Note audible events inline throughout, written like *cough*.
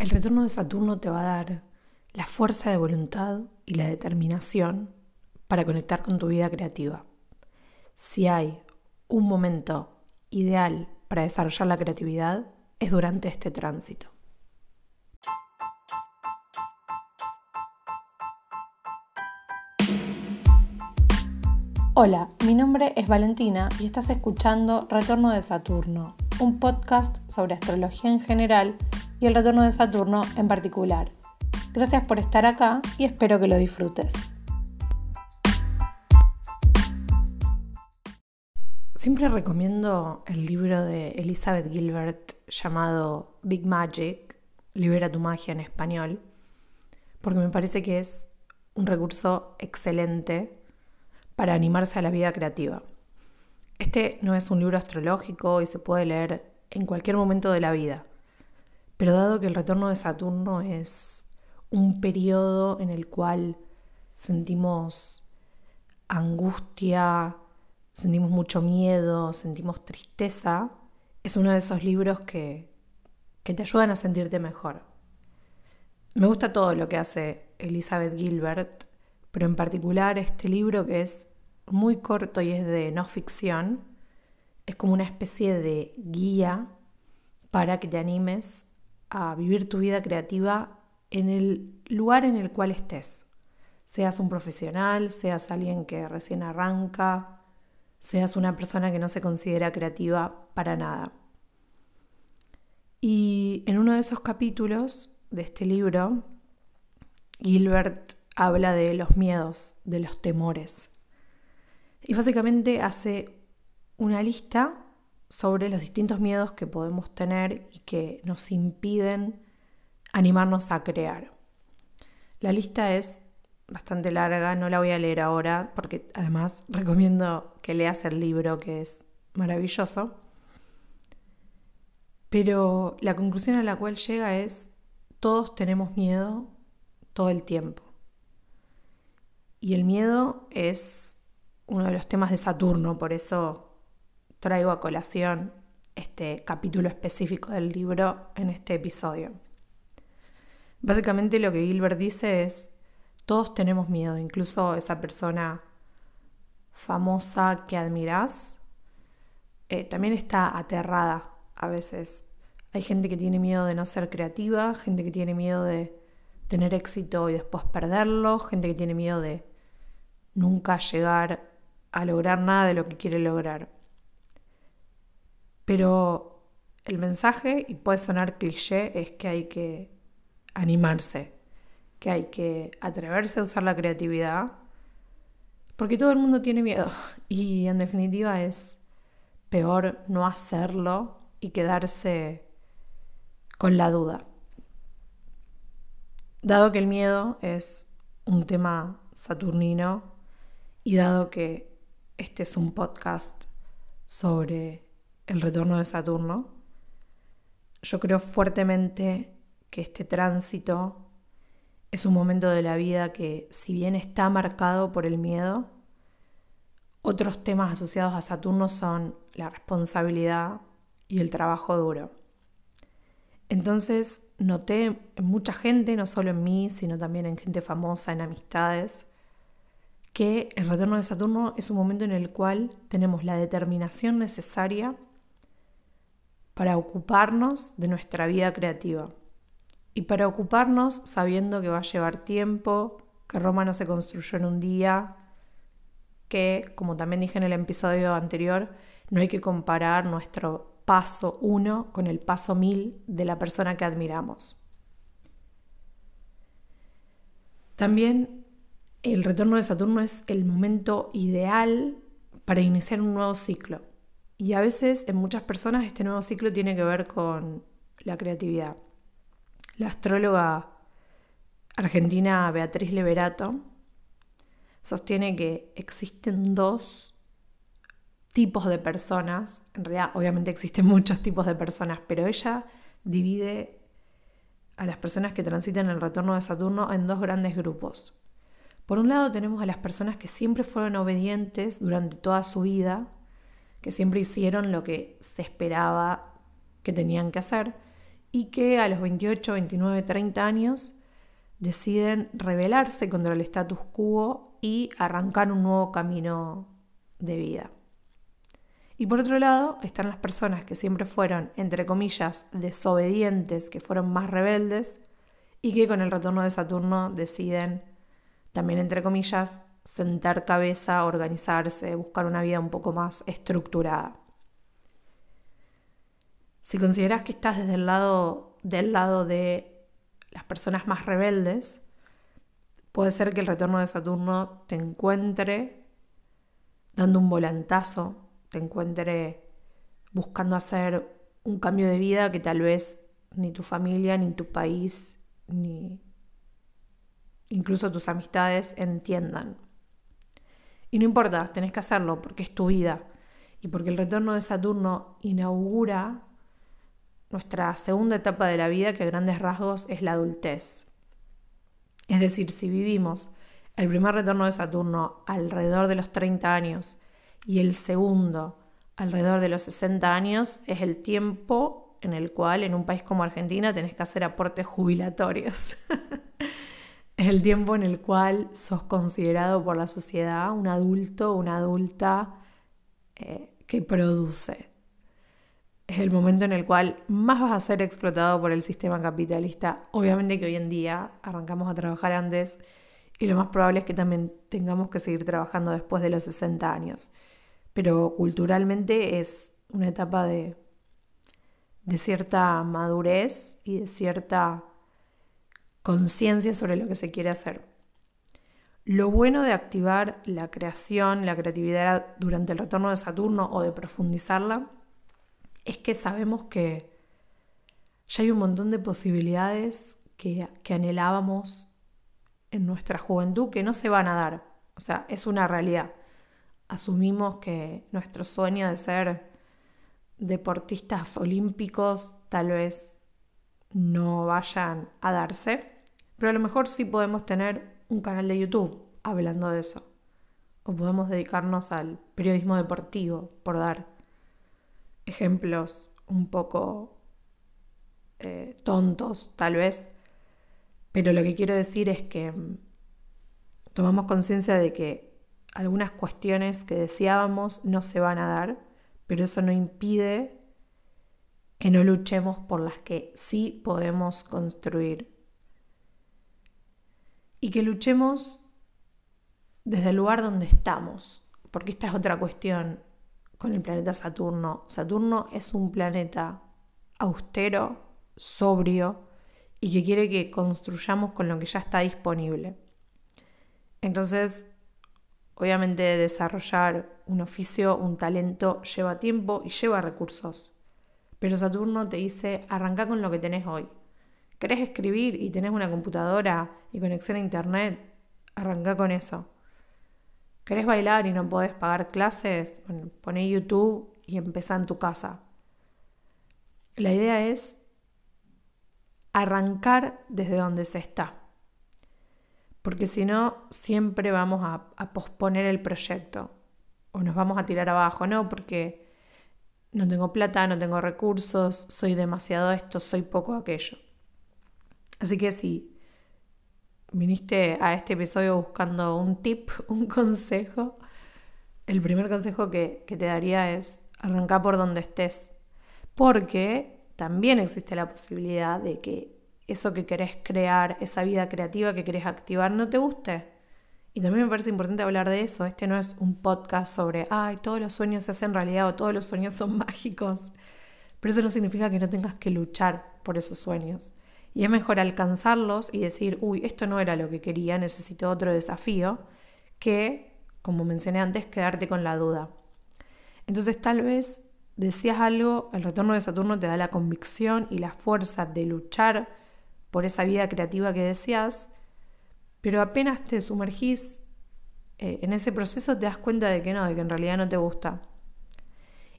El retorno de Saturno te va a dar la fuerza de voluntad y la determinación para conectar con tu vida creativa. Si hay un momento ideal para desarrollar la creatividad, es durante este tránsito. Hola, mi nombre es Valentina y estás escuchando Retorno de Saturno, un podcast sobre astrología en general y el retorno de Saturno en particular. Gracias por estar acá y espero que lo disfrutes. Siempre recomiendo el libro de Elizabeth Gilbert llamado Big Magic, Libera tu magia en español, porque me parece que es un recurso excelente para animarse a la vida creativa. Este no es un libro astrológico y se puede leer en cualquier momento de la vida, pero dado que el retorno de Saturno es un periodo en el cual sentimos angustia, sentimos mucho miedo, sentimos tristeza, es uno de esos libros que, que te ayudan a sentirte mejor. Me gusta todo lo que hace Elizabeth Gilbert, pero en particular este libro que es muy corto y es de no ficción, es como una especie de guía para que te animes a vivir tu vida creativa en el lugar en el cual estés. Seas un profesional, seas alguien que recién arranca, seas una persona que no se considera creativa para nada. Y en uno de esos capítulos de este libro, Gilbert habla de los miedos, de los temores. Y básicamente hace una lista sobre los distintos miedos que podemos tener y que nos impiden animarnos a crear. La lista es bastante larga, no la voy a leer ahora porque además *laughs* recomiendo que leas el libro que es maravilloso. Pero la conclusión a la cual llega es, todos tenemos miedo todo el tiempo. Y el miedo es uno de los temas de Saturno, por eso traigo a colación este capítulo específico del libro en este episodio. Básicamente lo que Gilbert dice es, todos tenemos miedo, incluso esa persona famosa que admiras, eh, también está aterrada a veces. Hay gente que tiene miedo de no ser creativa, gente que tiene miedo de tener éxito y después perderlo, gente que tiene miedo de nunca llegar a lograr nada de lo que quiere lograr. Pero el mensaje, y puede sonar cliché, es que hay que animarse, que hay que atreverse a usar la creatividad, porque todo el mundo tiene miedo *laughs* y en definitiva es peor no hacerlo y quedarse con la duda. Dado que el miedo es un tema saturnino y dado que este es un podcast sobre el retorno de Saturno. Yo creo fuertemente que este tránsito es un momento de la vida que, si bien está marcado por el miedo, otros temas asociados a Saturno son la responsabilidad y el trabajo duro. Entonces noté en mucha gente, no solo en mí, sino también en gente famosa, en amistades, que el retorno de Saturno es un momento en el cual tenemos la determinación necesaria para ocuparnos de nuestra vida creativa y para ocuparnos sabiendo que va a llevar tiempo, que Roma no se construyó en un día, que, como también dije en el episodio anterior, no hay que comparar nuestro paso uno con el paso mil de la persona que admiramos. También el retorno de Saturno es el momento ideal para iniciar un nuevo ciclo. Y a veces en muchas personas este nuevo ciclo tiene que ver con la creatividad. La astróloga argentina Beatriz Leverato sostiene que existen dos tipos de personas, en realidad obviamente existen muchos tipos de personas, pero ella divide a las personas que transitan el retorno de Saturno en dos grandes grupos. Por un lado tenemos a las personas que siempre fueron obedientes durante toda su vida, que siempre hicieron lo que se esperaba que tenían que hacer, y que a los 28, 29, 30 años deciden rebelarse contra el status quo y arrancar un nuevo camino de vida. Y por otro lado están las personas que siempre fueron, entre comillas, desobedientes, que fueron más rebeldes y que con el retorno de Saturno deciden, también entre comillas, sentar cabeza, organizarse, buscar una vida un poco más estructurada. Si consideras que estás desde el lado del lado de las personas más rebeldes, puede ser que el retorno de Saturno te encuentre dando un volantazo, te encuentre buscando hacer un cambio de vida que tal vez ni tu familia, ni tu país, ni incluso tus amistades entiendan. Y no importa, tenés que hacerlo porque es tu vida y porque el retorno de Saturno inaugura nuestra segunda etapa de la vida que a grandes rasgos es la adultez. Es decir, si vivimos el primer retorno de Saturno alrededor de los 30 años y el segundo alrededor de los 60 años, es el tiempo en el cual en un país como Argentina tenés que hacer aportes jubilatorios. *laughs* es el tiempo en el cual sos considerado por la sociedad un adulto o una adulta eh, que produce es el momento en el cual más vas a ser explotado por el sistema capitalista. Obviamente que hoy en día arrancamos a trabajar antes y lo más probable es que también tengamos que seguir trabajando después de los 60 años. Pero culturalmente es una etapa de, de cierta madurez y de cierta conciencia sobre lo que se quiere hacer. Lo bueno de activar la creación, la creatividad durante el retorno de Saturno o de profundizarla es que sabemos que ya hay un montón de posibilidades que, anhelábamos en nuestra juventud que no se van a dar. O sea, es una realidad. Asumimos que nuestro sueño de ser deportistas olímpicos tal vez no vayan a darse, pero a lo mejor sí podemos tener un canal de YouTube hablando de eso. O podemos dedicarnos al periodismo deportivo, por dar ejemplos un poco eh, tontos tal vez, pero lo que quiero decir es que mm, tomamos conciencia de que algunas cuestiones que deseábamos no se van a dar, pero eso no impide que no luchemos por las que sí podemos construir. Y que luchemos desde el lugar donde estamos, porque esta es otra cuestión con el planeta Saturno. Saturno es un planeta austero, sobrio y que quiere que construyamos con lo que ya está disponible. Entonces, obviamente desarrollar un oficio, un talento lleva tiempo y lleva recursos. Pero Saturno te dice, arranca con lo que tenés hoy. ¿Querés escribir y tenés una computadora y conexión a internet? Arranca con eso. ¿Querés bailar y no podés pagar clases? Bueno, poné YouTube y empezá en tu casa. La idea es arrancar desde donde se está. Porque si no, siempre vamos a, a, posponer el proyecto. O nos vamos a tirar abajo, ¿no? Porque no tengo plata, no tengo recursos, soy demasiado esto, soy poco aquello. Así que si viniste a este episodio buscando un tip, *laughs* un consejo, el primer consejo que, te daría es arrancar por donde estés. Porque también existe la posibilidad de que eso que querés crear, esa vida creativa que querés activar, no te guste. Y también me parece importante hablar de eso. Este no es un podcast sobre, ay, todos los sueños se hacen realidad o todos los sueños son *laughs* mágicos. Pero eso no significa que no tengas que luchar por esos sueños. Y es mejor alcanzarlos y decir, uy, esto no era lo que quería, necesito otro desafío, que, como mencioné antes, quedarte con la duda. Entonces tal vez decías algo, el retorno de Saturno te da la convicción y la fuerza de luchar por esa vida creativa que deseas, pero apenas te sumergís eh, en ese proceso te das cuenta de que no, de que en realidad no te gusta.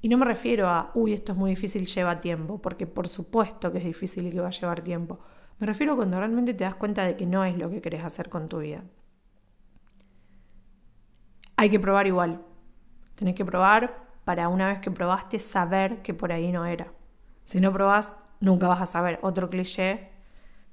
Y no me refiero a, uy, esto es muy difícil, lleva tiempo, porque por supuesto que es difícil y que va a llevar tiempo. Me refiero a cuando realmente te das cuenta de que no es lo que querés hacer con tu vida. Hay que probar igual. Tenés que probar para una vez que probaste saber que por ahí no era. Si no probás, nunca vas a saber otro cliché,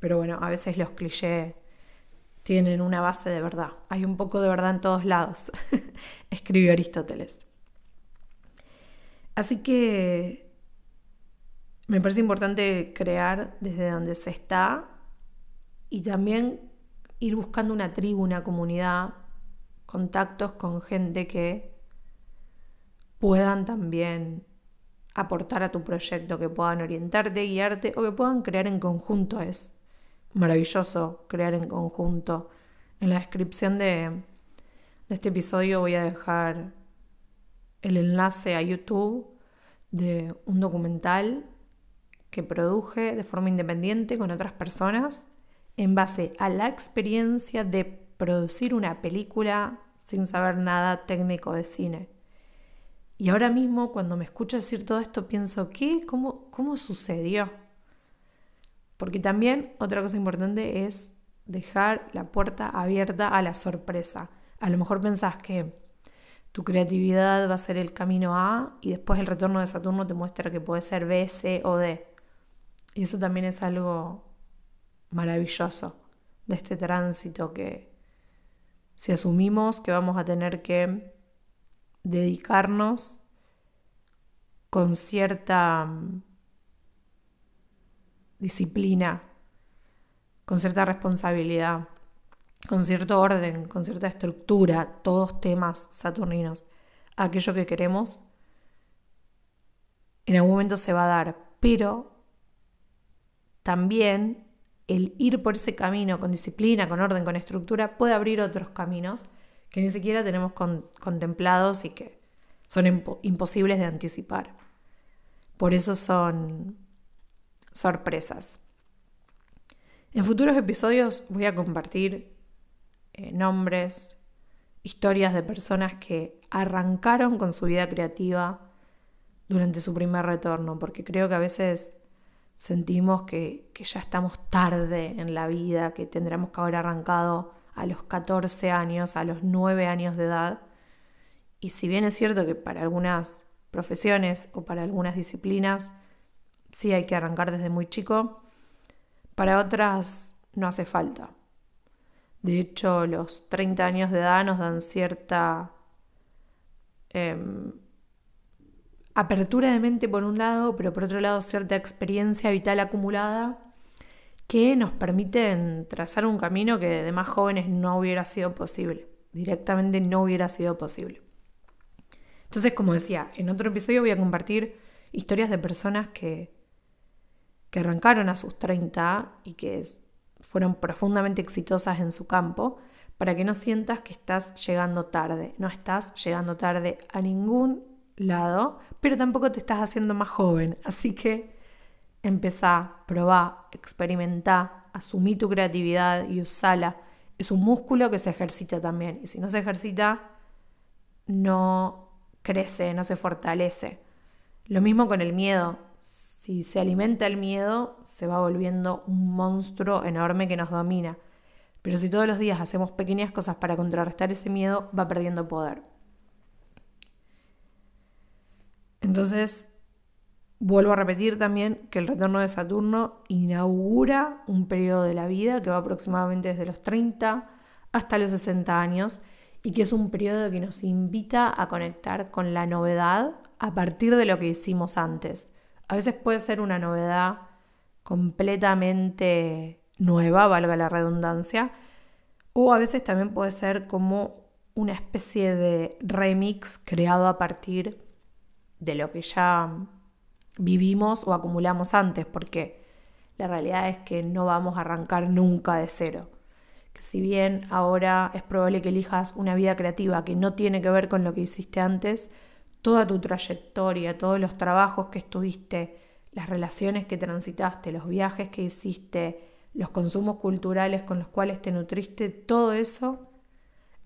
pero bueno, a veces los clichés tienen una base de verdad. Hay un poco de verdad en todos lados, *laughs* escribió Aristóteles. Así que me parece importante crear desde donde se está y también ir buscando una tribu, una comunidad, contactos con gente que puedan también aportar a tu proyecto, que puedan orientarte, guiarte o que puedan crear en conjunto. Es maravilloso crear en conjunto. En la descripción de, este episodio voy a dejar el enlace a YouTube de un documental que produje de forma independiente con otras personas en base a la experiencia de producir una película sin saber nada técnico de cine. Y ahora mismo cuando me escucho decir todo esto pienso, ¿qué? ¿Cómo, cómo sucedió? Porque también otra cosa importante es dejar la puerta abierta a la sorpresa. A lo mejor pensás que tu creatividad va a ser el camino A y después el retorno de Saturno te muestra que puede ser B, C o D. Y eso también es algo maravilloso de este tránsito que si asumimos que vamos a tener que dedicarnos con cierta mm, disciplina, con cierta responsabilidad, con cierto orden, con cierta estructura, todos temas saturninos, aquello que queremos, en algún momento se va a dar, pero también el ir por ese camino con disciplina, con orden, con estructura, puede abrir otros caminos que ni siquiera tenemos contemplados y que son imposibles de anticipar. Por eso son sorpresas. En futuros episodios voy a compartir eh, nombres, historias de personas que arrancaron con su vida creativa durante su primer retorno, porque creo que a veces sentimos que, que, ya estamos tarde en la vida, que tendremos que haber arrancado a los 14 años, a los 9 años de edad. Y si bien es cierto que para algunas profesiones o para algunas disciplinas sí hay que arrancar desde muy chico, para otras no hace falta. De hecho, los 30 años de edad nos dan cierta em, apertura de mente por un lado, pero por otro lado cierta experiencia vital acumulada que nos permiten trazar un camino que de más jóvenes no hubiera sido posible, directamente no hubiera sido posible. Entonces, como decía, en otro episodio voy a compartir historias de personas que, que arrancaron a sus 30 y que fueron profundamente exitosas en su campo, para que no sientas que estás llegando tarde. No estás llegando tarde a ningún lado, pero tampoco te estás haciendo más joven. Así que Empezá, probá, experimentá, asumí tu creatividad y usala. Es un músculo que se ejercita también. Y si no se ejercita, no crece, no se fortalece. Lo mismo con el miedo. Si se alimenta el miedo, se va volviendo un monstruo enorme que nos domina. Pero si todos los días hacemos pequeñas cosas para contrarrestar ese miedo, va perdiendo poder. Entonces, Vuelvo a repetir también que el retorno de Saturno inaugura un periodo de la vida que va aproximadamente desde los 30 hasta los 60 años y que es un periodo que nos invita a conectar con la novedad a partir de lo que hicimos antes. A veces puede ser una novedad completamente nueva, valga la redundancia, o a veces también puede ser como una especie de remix creado a partir de lo que ya vivimos o acumulamos antes, porque la realidad es que no vamos a arrancar nunca de cero. Que si bien ahora es probable que elijas una vida creativa que no tiene que ver con lo que hiciste antes, toda tu trayectoria, todos los trabajos que estuviste, las relaciones que transitaste, los viajes que hiciste, los consumos culturales con los cuales te nutriste, todo eso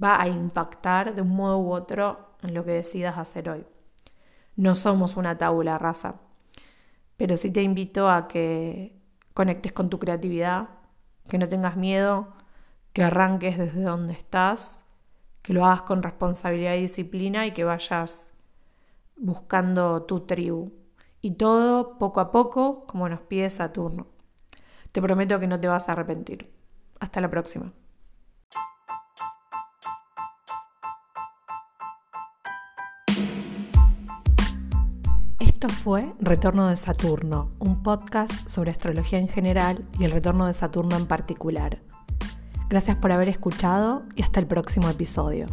va a impactar de un modo u otro en lo que decidas hacer hoy. No somos una tabula rasa pero sí te invito a que conectes con tu creatividad, que no tengas miedo, que arranques desde donde estás, que lo hagas con responsabilidad y disciplina y que vayas buscando tu tribu. Y todo poco a poco, como nos pide Saturno. Te prometo que no te vas a arrepentir. Hasta la próxima. Esto fue Retorno de Saturno, un podcast sobre astrología en general y el retorno de Saturno en particular. Gracias por haber escuchado y hasta el próximo episodio.